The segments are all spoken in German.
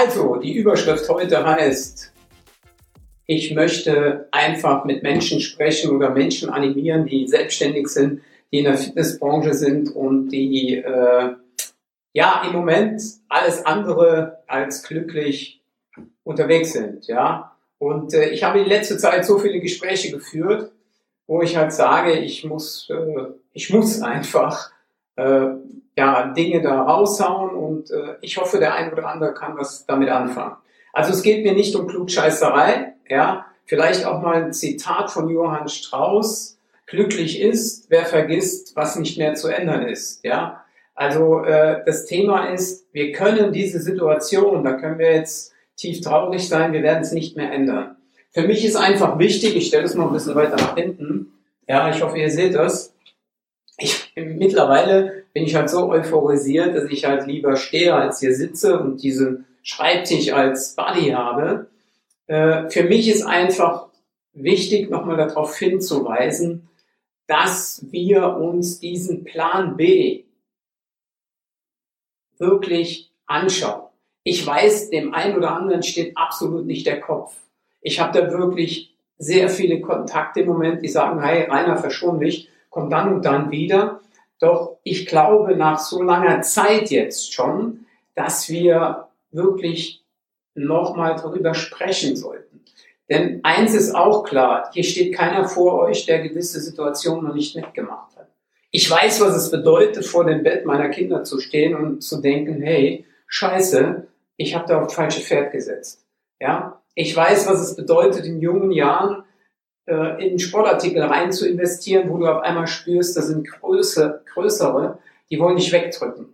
Also, die Überschrift heute heißt, ich möchte einfach mit Menschen sprechen oder Menschen animieren, die selbstständig sind, die in der Fitnessbranche sind und die äh, ja im Moment alles andere als glücklich unterwegs sind. Ja, und äh, ich habe in letzter Zeit so viele Gespräche geführt, wo ich halt sage, ich muss, äh, ich muss einfach äh, ja, Dinge da raushauen und äh, ich hoffe, der ein oder andere kann was damit anfangen. Also es geht mir nicht um Klugscheißerei, ja, vielleicht auch mal ein Zitat von Johann Strauss, glücklich ist, wer vergisst, was nicht mehr zu ändern ist, ja. Also äh, das Thema ist, wir können diese Situation, da können wir jetzt tief traurig sein, wir werden es nicht mehr ändern. Für mich ist einfach wichtig, ich stelle es mal ein bisschen weiter nach hinten, ja, ich hoffe, ihr seht das, mittlerweile bin ich halt so euphorisiert, dass ich halt lieber stehe, als hier sitze und diesen Schreibtisch als Buddy habe. Äh, für mich ist einfach wichtig, nochmal darauf hinzuweisen, dass wir uns diesen Plan B wirklich anschauen. Ich weiß, dem einen oder anderen steht absolut nicht der Kopf. Ich habe da wirklich sehr viele Kontakte im Moment, die sagen, hey, Rainer, verschon mich kommt dann und dann wieder. Doch ich glaube nach so langer Zeit jetzt schon, dass wir wirklich nochmal darüber sprechen sollten. Denn eins ist auch klar, hier steht keiner vor euch, der gewisse Situationen noch nicht mitgemacht hat. Ich weiß, was es bedeutet, vor dem Bett meiner Kinder zu stehen und zu denken, hey, scheiße, ich habe da auf falsche Pferd gesetzt. Ja, ich weiß, was es bedeutet, in jungen Jahren äh, in Sportartikel rein zu investieren, wo du auf einmal spürst, das sind größere, größere, die wollen dich wegdrücken.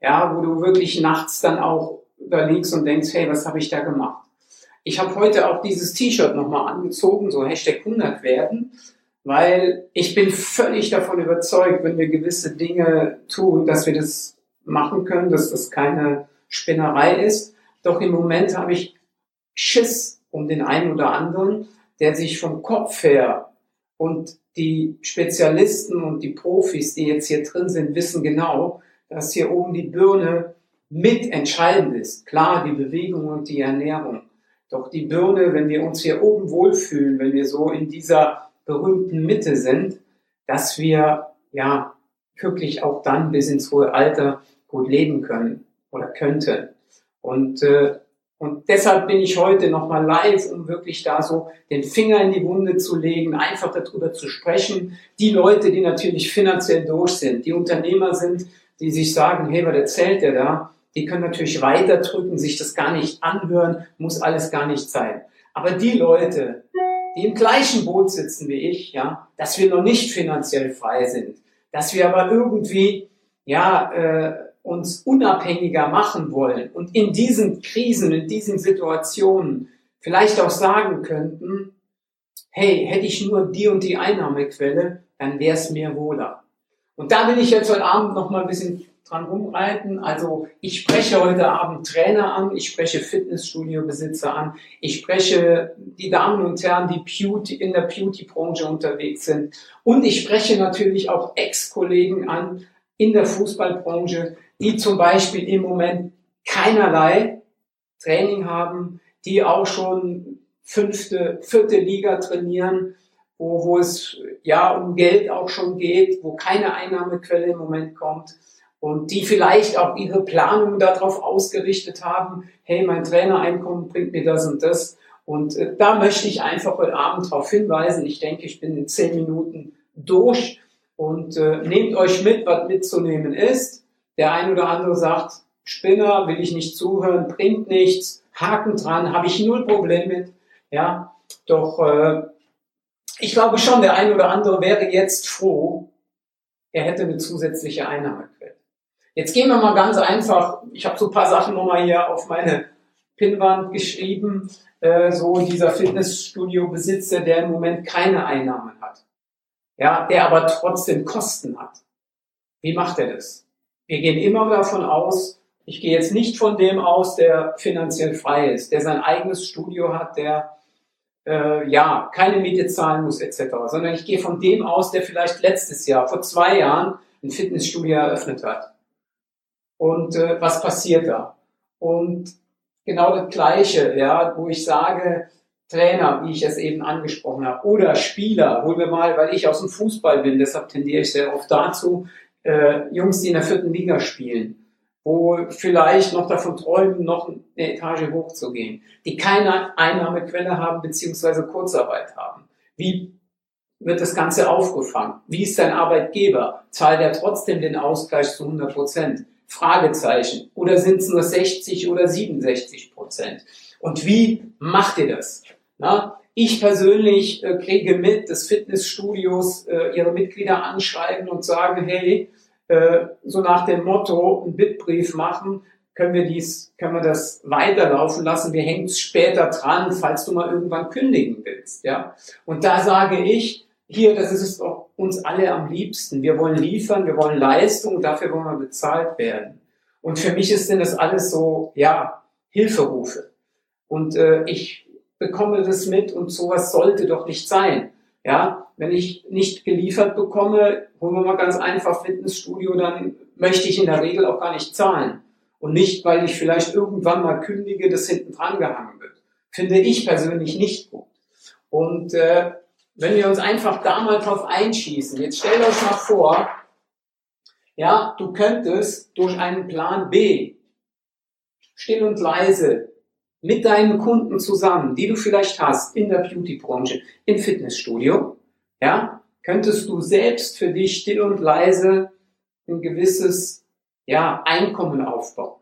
Ja, wo du wirklich nachts dann auch da liegst und denkst, hey, was habe ich da gemacht? Ich habe heute auch dieses T-Shirt nochmal angezogen, so Hashtag 100 werden, weil ich bin völlig davon überzeugt, wenn wir gewisse Dinge tun, dass wir das machen können, dass das keine Spinnerei ist. Doch im Moment habe ich Schiss um den einen oder anderen, der sich vom Kopf her und die Spezialisten und die Profis, die jetzt hier drin sind, wissen genau, dass hier oben die Birne mitentscheidend ist. Klar, die Bewegung und die Ernährung. Doch die Birne, wenn wir uns hier oben wohlfühlen, wenn wir so in dieser berühmten Mitte sind, dass wir ja wirklich auch dann bis ins hohe Alter gut leben können oder könnten. Und äh, und deshalb bin ich heute nochmal live, um wirklich da so den Finger in die Wunde zu legen, einfach darüber zu sprechen. Die Leute, die natürlich finanziell durch sind, die Unternehmer sind, die sich sagen, hey, was erzählt der da? Die können natürlich weiterdrücken, sich das gar nicht anhören, muss alles gar nicht sein. Aber die Leute, die im gleichen Boot sitzen wie ich, ja, dass wir noch nicht finanziell frei sind, dass wir aber irgendwie, ja, äh, uns unabhängiger machen wollen und in diesen Krisen, in diesen Situationen vielleicht auch sagen könnten, hey, hätte ich nur die und die Einnahmequelle, dann wäre es mir wohler. Und da will ich jetzt heute Abend noch mal ein bisschen dran rumreiten. Also ich spreche heute Abend Trainer an, ich spreche Fitnessstudio-Besitzer an, ich spreche die Damen und Herren, die Beauty, in der Beauty-Branche unterwegs sind. Und ich spreche natürlich auch Ex-Kollegen an in der Fußballbranche, die zum Beispiel im Moment keinerlei Training haben, die auch schon fünfte, vierte Liga trainieren, wo, wo es ja um Geld auch schon geht, wo keine Einnahmequelle im Moment kommt und die vielleicht auch ihre Planung darauf ausgerichtet haben, hey, mein Trainereinkommen bringt mir das und das. Und äh, da möchte ich einfach heute Abend darauf hinweisen. Ich denke, ich bin in zehn Minuten durch und äh, nehmt euch mit, was mitzunehmen ist. Der ein oder andere sagt, Spinner, will ich nicht zuhören, bringt nichts, Haken dran, habe ich null Problem mit. Ja, doch äh, ich glaube schon, der ein oder andere wäre jetzt froh, er hätte eine zusätzliche Einnahmequelle. Jetzt gehen wir mal ganz einfach, ich habe so ein paar Sachen nochmal hier auf meine Pinnwand geschrieben, äh, so dieser Fitnessstudio-Besitzer, der im Moment keine Einnahmen hat. Ja, der aber trotzdem Kosten hat. Wie macht er das? Wir gehen immer davon aus, ich gehe jetzt nicht von dem aus, der finanziell frei ist, der sein eigenes Studio hat, der äh, ja keine Miete zahlen muss etc., sondern ich gehe von dem aus, der vielleicht letztes Jahr, vor zwei Jahren, ein Fitnessstudio eröffnet hat. Und äh, was passiert da? Und genau das Gleiche, ja, wo ich sage, Trainer, wie ich es eben angesprochen habe, oder Spieler, holen wir mal, weil ich aus dem Fußball bin, deshalb tendiere ich sehr oft dazu, äh, Jungs, die in der vierten Liga spielen, wo vielleicht noch davon träumen, noch eine Etage hochzugehen, die keine Einnahmequelle haben, beziehungsweise Kurzarbeit haben. Wie wird das Ganze aufgefangen? Wie ist dein Arbeitgeber? Zahlt er trotzdem den Ausgleich zu 100 Prozent? Fragezeichen. Oder sind es nur 60 oder 67 Prozent? Und wie macht ihr das? Na, ich persönlich äh, kriege mit, dass Fitnessstudios äh, ihre Mitglieder anschreiben und sagen, hey, äh, so nach dem Motto, einen Bitbrief machen, können wir dies, können wir das weiterlaufen lassen. Wir hängen es später dran, falls du mal irgendwann kündigen willst, ja. Und da sage ich, hier, das ist es doch uns alle am liebsten. Wir wollen liefern, wir wollen Leistung, dafür wollen wir bezahlt werden. Und für mich ist denn das alles so, ja, Hilferufe. Und äh, ich bekomme das mit und sowas sollte doch nicht sein. Ja, wenn ich nicht geliefert bekomme, holen wir mal ganz einfach Fitnessstudio, dann möchte ich in der Regel auch gar nicht zahlen. Und nicht, weil ich vielleicht irgendwann mal kündige, das hinten dran gehangen wird. Finde ich persönlich nicht gut. Und äh, wenn wir uns einfach da mal drauf einschießen, jetzt stellt euch mal vor, ja, du könntest durch einen Plan B still und leise mit deinen Kunden zusammen, die du vielleicht hast in der Beauty-Branche, im Fitnessstudio, ja, könntest du selbst für dich still und leise ein gewisses ja, Einkommen aufbauen,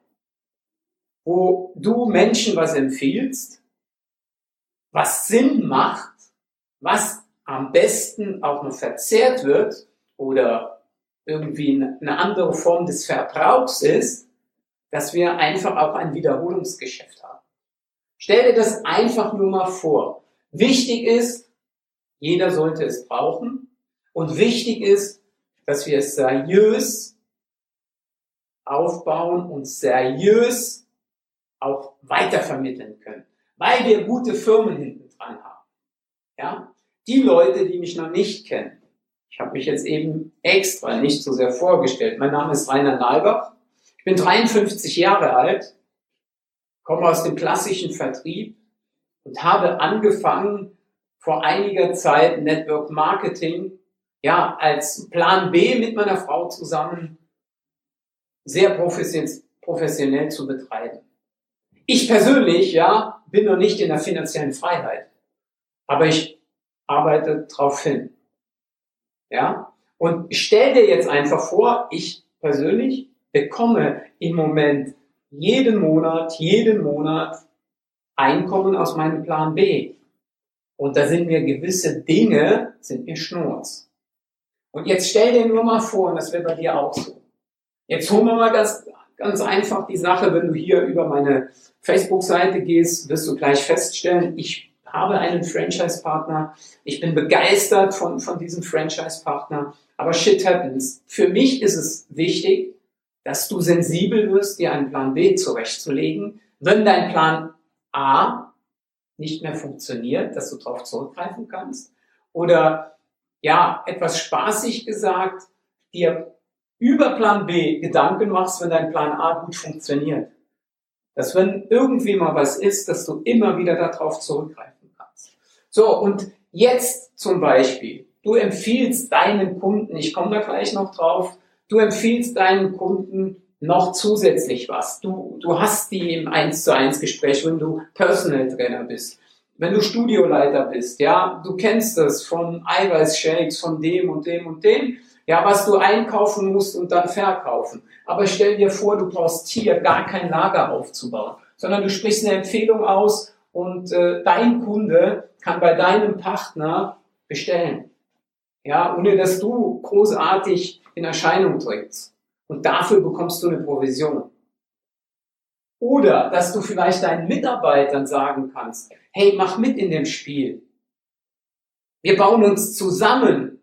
wo du Menschen was empfiehlst, was Sinn macht, was am besten auch noch verzehrt wird oder irgendwie eine andere Form des Verbrauchs ist, dass wir einfach auch ein Wiederholungsgeschäft haben. Stell dir das einfach nur mal vor. Wichtig ist, jeder sollte es brauchen. Und wichtig ist, dass wir es seriös aufbauen und seriös auch weitervermitteln können, weil wir gute Firmen hinten dran haben. Ja? Die Leute, die mich noch nicht kennen, ich habe mich jetzt eben extra nicht so sehr vorgestellt. Mein Name ist Rainer Nalbach. Ich bin 53 Jahre alt, komme aus dem klassischen Vertrieb und habe angefangen vor einiger Zeit Network Marketing ja als Plan B mit meiner Frau zusammen sehr professionell zu betreiben. Ich persönlich, ja, bin noch nicht in der finanziellen Freiheit, aber ich arbeite darauf hin. Ja, und stell dir jetzt einfach vor, ich persönlich bekomme im Moment jeden Monat, jeden Monat Einkommen aus meinem Plan B. Und da sind mir gewisse Dinge, sind mir Schnurz. Und jetzt stell dir nur mal vor, und das wird bei dir auch so. Jetzt holen wir mal ganz, ganz einfach die Sache, wenn du hier über meine Facebook-Seite gehst, wirst du gleich feststellen, ich habe einen Franchise-Partner, ich bin begeistert von, von diesem Franchise-Partner, aber shit happens. Für mich ist es wichtig, dass du sensibel wirst, dir einen Plan B zurechtzulegen, wenn dein Plan A nicht mehr funktioniert, dass du darauf zurückgreifen kannst. Oder ja, etwas spaßig gesagt, dir über Plan B Gedanken machst, wenn dein Plan A gut funktioniert. Dass wenn irgendwie mal was ist, dass du immer wieder darauf zurückgreifen kannst. So, und jetzt zum Beispiel, du empfiehlst deinen Kunden, ich komme da gleich noch drauf, du empfiehlst deinen Kunden noch zusätzlich was. Du, du hast die im 1 zu 1 Gespräch, wenn du Personal Trainer bist. Wenn du Studioleiter bist, ja, du kennst das von Eiweißshakes, von dem und dem und dem, ja, was du einkaufen musst und dann verkaufen. Aber stell dir vor, du brauchst hier gar kein Lager aufzubauen, sondern du sprichst eine Empfehlung aus und äh, dein Kunde kann bei deinem Partner bestellen. Ja, ohne dass du großartig in Erscheinung trittst. Und dafür bekommst du eine Provision. Oder dass du vielleicht deinen Mitarbeitern sagen kannst, hey, mach mit in dem Spiel. Wir bauen uns zusammen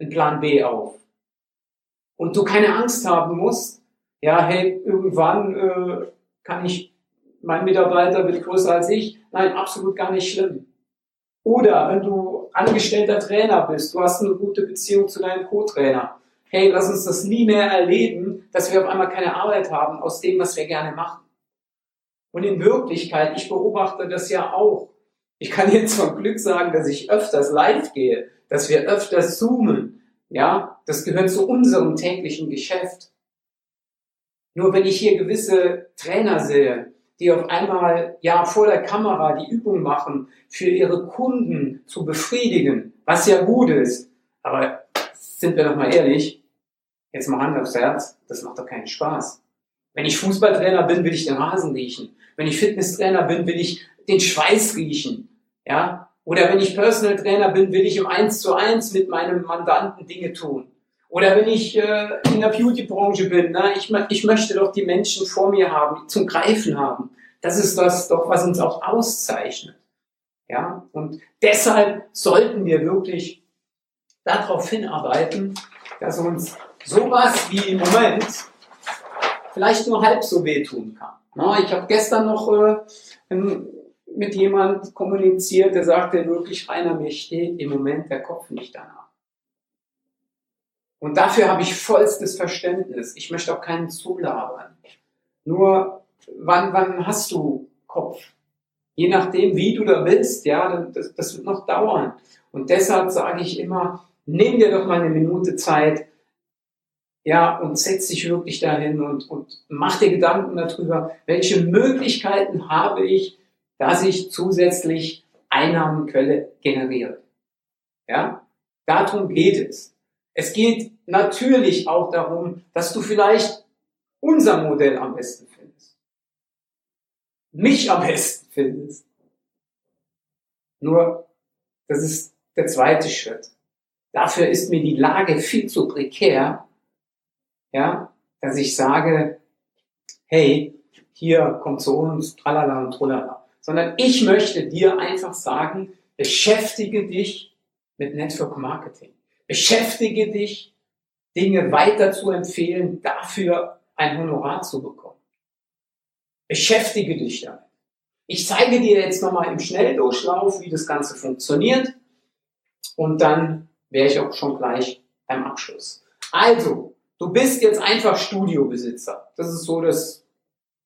einen Plan B auf. Und du keine Angst haben musst, ja, hey, irgendwann äh, kann ich, mein Mitarbeiter wird größer als ich. Nein, absolut gar nicht schlimm. Oder wenn du angestellter Trainer bist, du hast eine gute Beziehung zu deinem Co-Trainer. Hey, lass uns das nie mehr erleben, dass wir auf einmal keine Arbeit haben aus dem, was wir gerne machen. Und in Wirklichkeit, ich beobachte das ja auch. Ich kann jetzt von Glück sagen, dass ich öfters live gehe, dass wir öfters zoomen. Ja, das gehört zu unserem täglichen Geschäft. Nur wenn ich hier gewisse Trainer sehe, die auf einmal ja vor der Kamera die Übung machen, für ihre Kunden zu befriedigen, was ja gut ist. Aber sind wir doch mal ehrlich, jetzt mal Hand aufs Herz, das macht doch keinen Spaß. Wenn ich Fußballtrainer bin, will ich den Rasen riechen. Wenn ich Fitnesstrainer bin, will ich den Schweiß riechen. Ja? Oder wenn ich Personal Trainer bin, will ich im Eins zu eins mit meinem Mandanten Dinge tun. Oder wenn ich äh, in der Beauty-Branche bin, ne, ich, ich möchte doch die Menschen vor mir haben, zum Greifen haben. Das ist das doch, was uns auch auszeichnet. Ja, und deshalb sollten wir wirklich darauf hinarbeiten, dass uns sowas wie im Moment vielleicht nur halb so wehtun kann. Na, ich habe gestern noch äh, mit jemand kommuniziert, der sagte wirklich, Rainer, mir steht im Moment der Kopf nicht danach. Und dafür habe ich vollstes Verständnis. Ich möchte auch keinen zulabern. Nur, wann, wann hast du Kopf? Je nachdem, wie du da willst, ja, das, das wird noch dauern. Und deshalb sage ich immer, nimm dir doch mal eine Minute Zeit, ja, und setz dich wirklich dahin und, und mach dir Gedanken darüber, welche Möglichkeiten habe ich, dass ich zusätzlich Einnahmenquelle generiere. Ja, darum geht es. Es geht natürlich auch darum, dass du vielleicht unser Modell am besten findest. Mich am besten findest. Nur, das ist der zweite Schritt. Dafür ist mir die Lage viel zu prekär, ja, dass ich sage, hey, hier kommt zu uns, tralala und tralala. Sondern ich möchte dir einfach sagen, beschäftige dich mit Network Marketing. Beschäftige dich, Dinge weiter zu empfehlen, dafür ein Honorar zu bekommen. Beschäftige dich damit. Ich zeige dir jetzt nochmal im Schnelldurchlauf, wie das Ganze funktioniert. Und dann wäre ich auch schon gleich beim Abschluss. Also, du bist jetzt einfach Studiobesitzer. Das ist so das,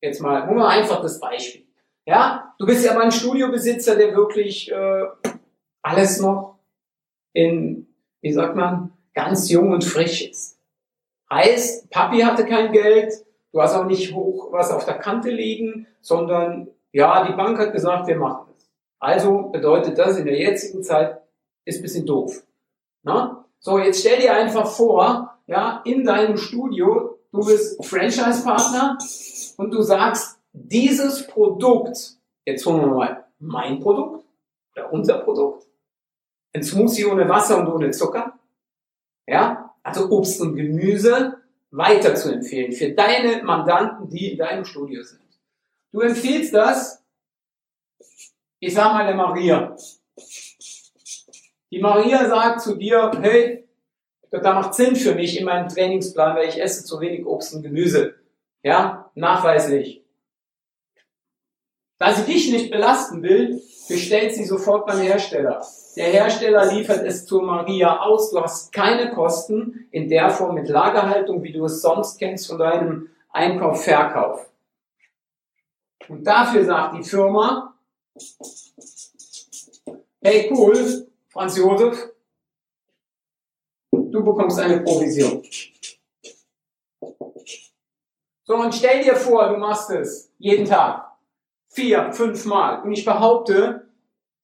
jetzt mal, nur mal einfach das Beispiel. Ja, du bist ja mal ein Studiobesitzer, der wirklich äh, alles noch in wie sagt man, ganz jung und frisch ist. Heißt, Papi hatte kein Geld, du hast auch nicht hoch was auf der Kante liegen, sondern ja, die Bank hat gesagt, wir machen es. Also bedeutet das in der jetzigen Zeit ist ein bisschen doof. Na? So, jetzt stell dir einfach vor, ja, in deinem Studio, du bist Franchise-Partner und du sagst, dieses Produkt, jetzt holen wir mal mein Produkt oder unser Produkt, ein Smoothie ohne Wasser und ohne Zucker. Ja, also Obst und Gemüse weiter zu empfehlen für deine Mandanten, die in deinem Studio sind. Du empfiehlst das, ich sag mal der Maria. Die Maria sagt zu dir, hey, da macht Sinn für mich in meinem Trainingsplan, weil ich esse zu wenig Obst und Gemüse. Ja, nachweislich. Da sie dich nicht belasten will, bestellt sie sofort beim Hersteller. Der Hersteller liefert es zur Maria aus. Du hast keine Kosten in der Form mit Lagerhaltung, wie du es sonst kennst von deinem Einkauf, Verkauf. Und dafür sagt die Firma, hey cool, Franz Josef, du bekommst eine Provision. So, und stell dir vor, du machst es jeden Tag. Vier, fünf Mal. Und ich behaupte,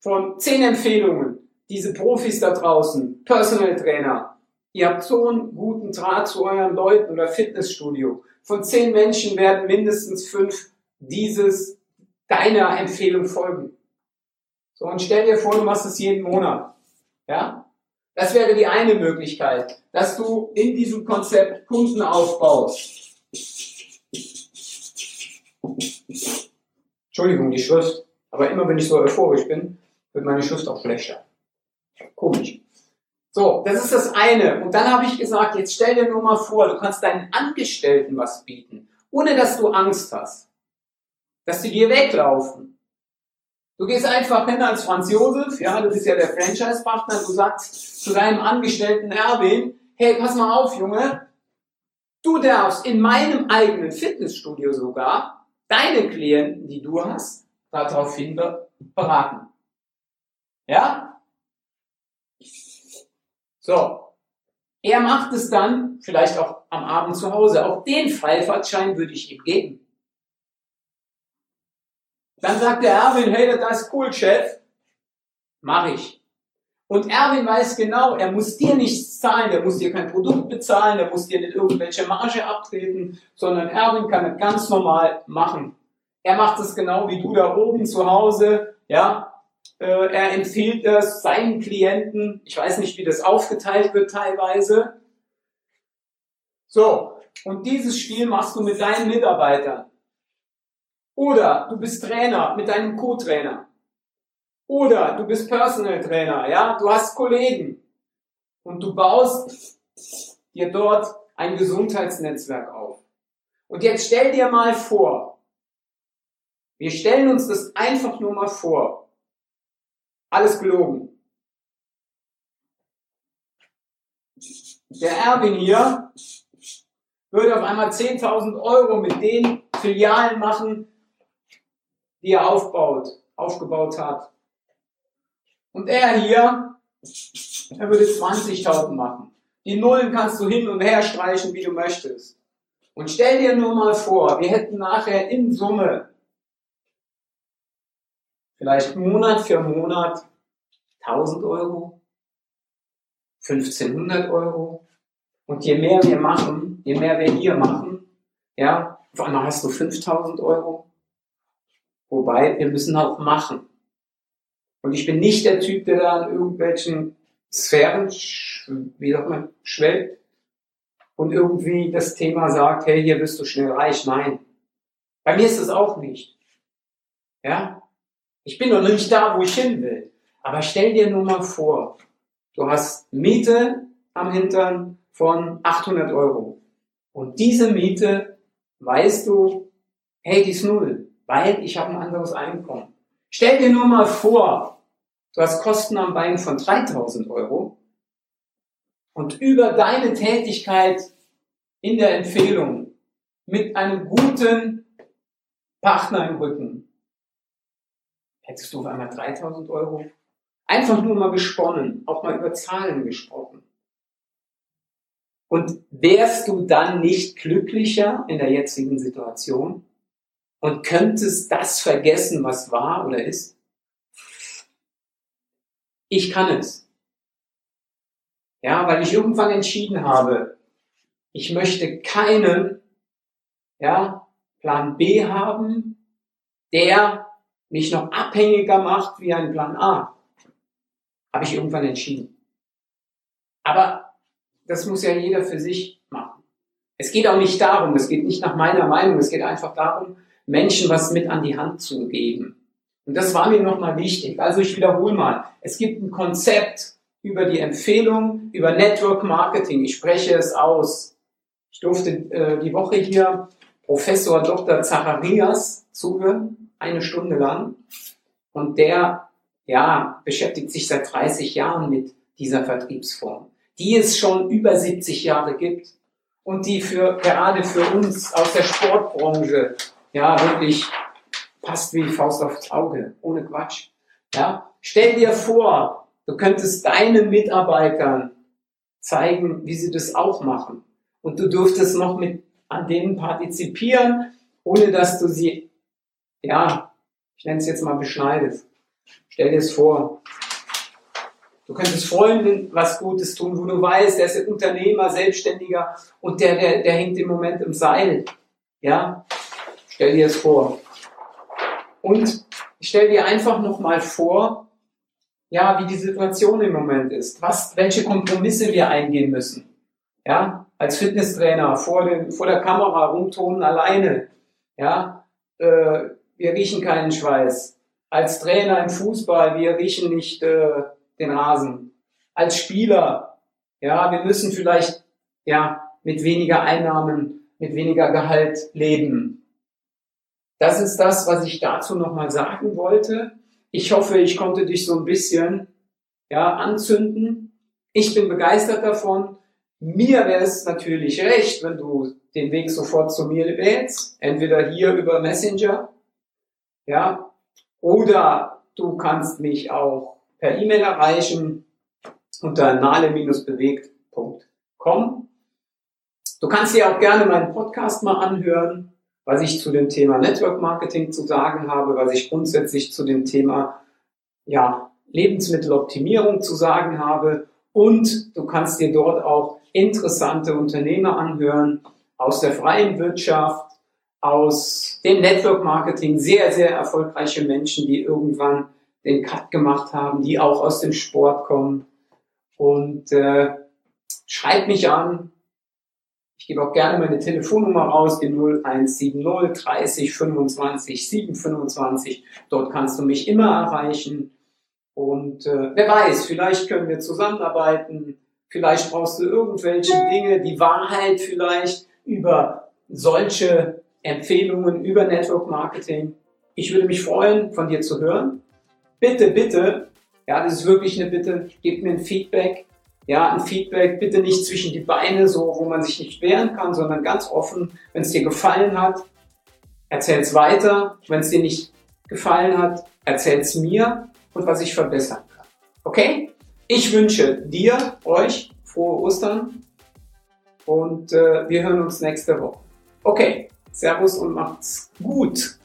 von zehn Empfehlungen, diese Profis da draußen, Personal Trainer, ihr habt so einen guten Draht zu euren Leuten oder Fitnessstudio. Von zehn Menschen werden mindestens fünf dieses deiner Empfehlung folgen. So, und stell dir vor, du machst es jeden Monat. Ja? Das wäre die eine Möglichkeit, dass du in diesem Konzept Kunden aufbaust. Entschuldigung, die Schrift. Aber immer wenn ich so euphorisch bin, wird meine Schrift auch schlechter. Komisch. So, das ist das eine. Und dann habe ich gesagt, jetzt stell dir nur mal vor, du kannst deinen Angestellten was bieten, ohne dass du Angst hast, dass die dir weglaufen. Du gehst einfach hin als Franz Josef, ja, du bist ja der Franchise-Partner, du sagst zu deinem Angestellten Erwin, hey, pass mal auf, Junge, du darfst in meinem eigenen Fitnessstudio sogar deine Klienten, die du hast, daraufhin beraten. Ja? So. Er macht es dann, vielleicht auch am Abend zu Hause. Auch den Freifahrtschein würde ich ihm geben. Dann sagt der Erwin, hey, das ist cool, Chef. Mach ich. Und Erwin weiß genau, er muss dir nichts zahlen, er muss dir kein Produkt bezahlen, er muss dir nicht irgendwelche Marge abtreten, sondern Erwin kann es ganz normal machen. Er macht es genau wie du da oben zu Hause, ja. Äh, er empfiehlt das seinen Klienten. Ich weiß nicht, wie das aufgeteilt wird teilweise. So. Und dieses Spiel machst du mit deinen Mitarbeitern. Oder du bist Trainer mit deinem Co-Trainer. Oder du bist Personal Trainer, ja, du hast Kollegen und du baust dir dort ein Gesundheitsnetzwerk auf. Und jetzt stell dir mal vor, wir stellen uns das einfach nur mal vor. Alles gelogen. Der Erwin hier würde auf einmal 10.000 Euro mit den Filialen machen, die er aufbaut, aufgebaut hat. Und er hier, er würde 20.000 machen. Die Nullen kannst du hin und her streichen, wie du möchtest. Und stell dir nur mal vor, wir hätten nachher in Summe vielleicht Monat für Monat 1000 Euro, 1500 Euro. Und je mehr wir machen, je mehr wir hier machen, ja, auf einmal hast du 5000 Euro. Wobei, wir müssen auch machen. Und ich bin nicht der Typ, der da in irgendwelchen Sphären, wie sagt man, schwelgt und irgendwie das Thema sagt, hey, hier bist du schnell reich. Nein. Bei mir ist es auch nicht. Ja? Ich bin noch nicht da, wo ich hin will. Aber stell dir nur mal vor, du hast Miete am Hintern von 800 Euro. Und diese Miete, weißt du, hey, die ist null weil ich habe ein anderes Einkommen. Stell dir nur mal vor, du hast Kosten am Bein von 3000 Euro und über deine Tätigkeit in der Empfehlung mit einem guten Partner im Rücken hättest du auf einmal 3000 Euro. Einfach nur mal gesponnen, auch mal über Zahlen gesprochen. Und wärst du dann nicht glücklicher in der jetzigen Situation? Und könntest das vergessen, was war oder ist? Ich kann es. Ja, weil ich irgendwann entschieden habe, ich möchte keinen, ja, Plan B haben, der mich noch abhängiger macht wie ein Plan A. Habe ich irgendwann entschieden. Aber das muss ja jeder für sich machen. Es geht auch nicht darum, es geht nicht nach meiner Meinung, es geht einfach darum, Menschen was mit an die Hand zu geben. Und das war mir nochmal wichtig. Also ich wiederhole mal. Es gibt ein Konzept über die Empfehlung, über Network Marketing. Ich spreche es aus. Ich durfte äh, die Woche hier Professor Dr. Zacharias zuhören, eine Stunde lang. Und der, ja, beschäftigt sich seit 30 Jahren mit dieser Vertriebsform, die es schon über 70 Jahre gibt und die für, gerade für uns aus der Sportbranche ja, wirklich passt wie Faust aufs Auge, ohne Quatsch. Ja, stell dir vor, du könntest deinen Mitarbeitern zeigen, wie sie das auch machen. Und du dürftest noch mit an denen partizipieren, ohne dass du sie, ja, ich nenne es jetzt mal beschneidest. Stell dir es vor. Du könntest Freunden was Gutes tun, wo du weißt, der ist ein Unternehmer, Selbstständiger und der, der, der hängt im Moment im Seil. Ja, Stell dir es vor. Und stell dir einfach nochmal vor, ja, wie die Situation im Moment ist, was, welche Kompromisse wir eingehen müssen. Ja, als Fitnesstrainer vor, dem, vor der Kamera rumtonen alleine. Ja, äh, wir riechen keinen Schweiß. Als Trainer im Fußball, wir riechen nicht äh, den Rasen. Als Spieler, ja, wir müssen vielleicht ja mit weniger Einnahmen, mit weniger Gehalt leben. Das ist das, was ich dazu nochmal sagen wollte. Ich hoffe, ich konnte dich so ein bisschen ja, anzünden. Ich bin begeistert davon. Mir wäre es natürlich recht, wenn du den Weg sofort zu mir wählst, entweder hier über Messenger, ja, oder du kannst mich auch per E-Mail erreichen unter nale-bewegt.com. Du kannst dir auch gerne meinen Podcast mal anhören, was ich zu dem Thema Network Marketing zu sagen habe, was ich grundsätzlich zu dem Thema ja, Lebensmitteloptimierung zu sagen habe. Und du kannst dir dort auch interessante Unternehmer anhören aus der freien Wirtschaft, aus dem Network Marketing, sehr, sehr erfolgreiche Menschen, die irgendwann den Cut gemacht haben, die auch aus dem Sport kommen. Und äh, schreib mich an. Ich gebe auch gerne meine Telefonnummer raus, die 0170 30 25 725. Dort kannst du mich immer erreichen. Und äh, wer weiß, vielleicht können wir zusammenarbeiten. Vielleicht brauchst du irgendwelche Dinge, die Wahrheit vielleicht über solche Empfehlungen, über Network Marketing. Ich würde mich freuen, von dir zu hören. Bitte, bitte, ja, das ist wirklich eine Bitte, gib mir ein Feedback. Ja, ein Feedback bitte nicht zwischen die Beine, so wo man sich nicht wehren kann, sondern ganz offen. Wenn es dir gefallen hat, erzähl es weiter. Wenn es dir nicht gefallen hat, erzähl es mir und was ich verbessern kann. Okay? Ich wünsche dir, euch frohe Ostern und äh, wir hören uns nächste Woche. Okay, Servus und macht's gut.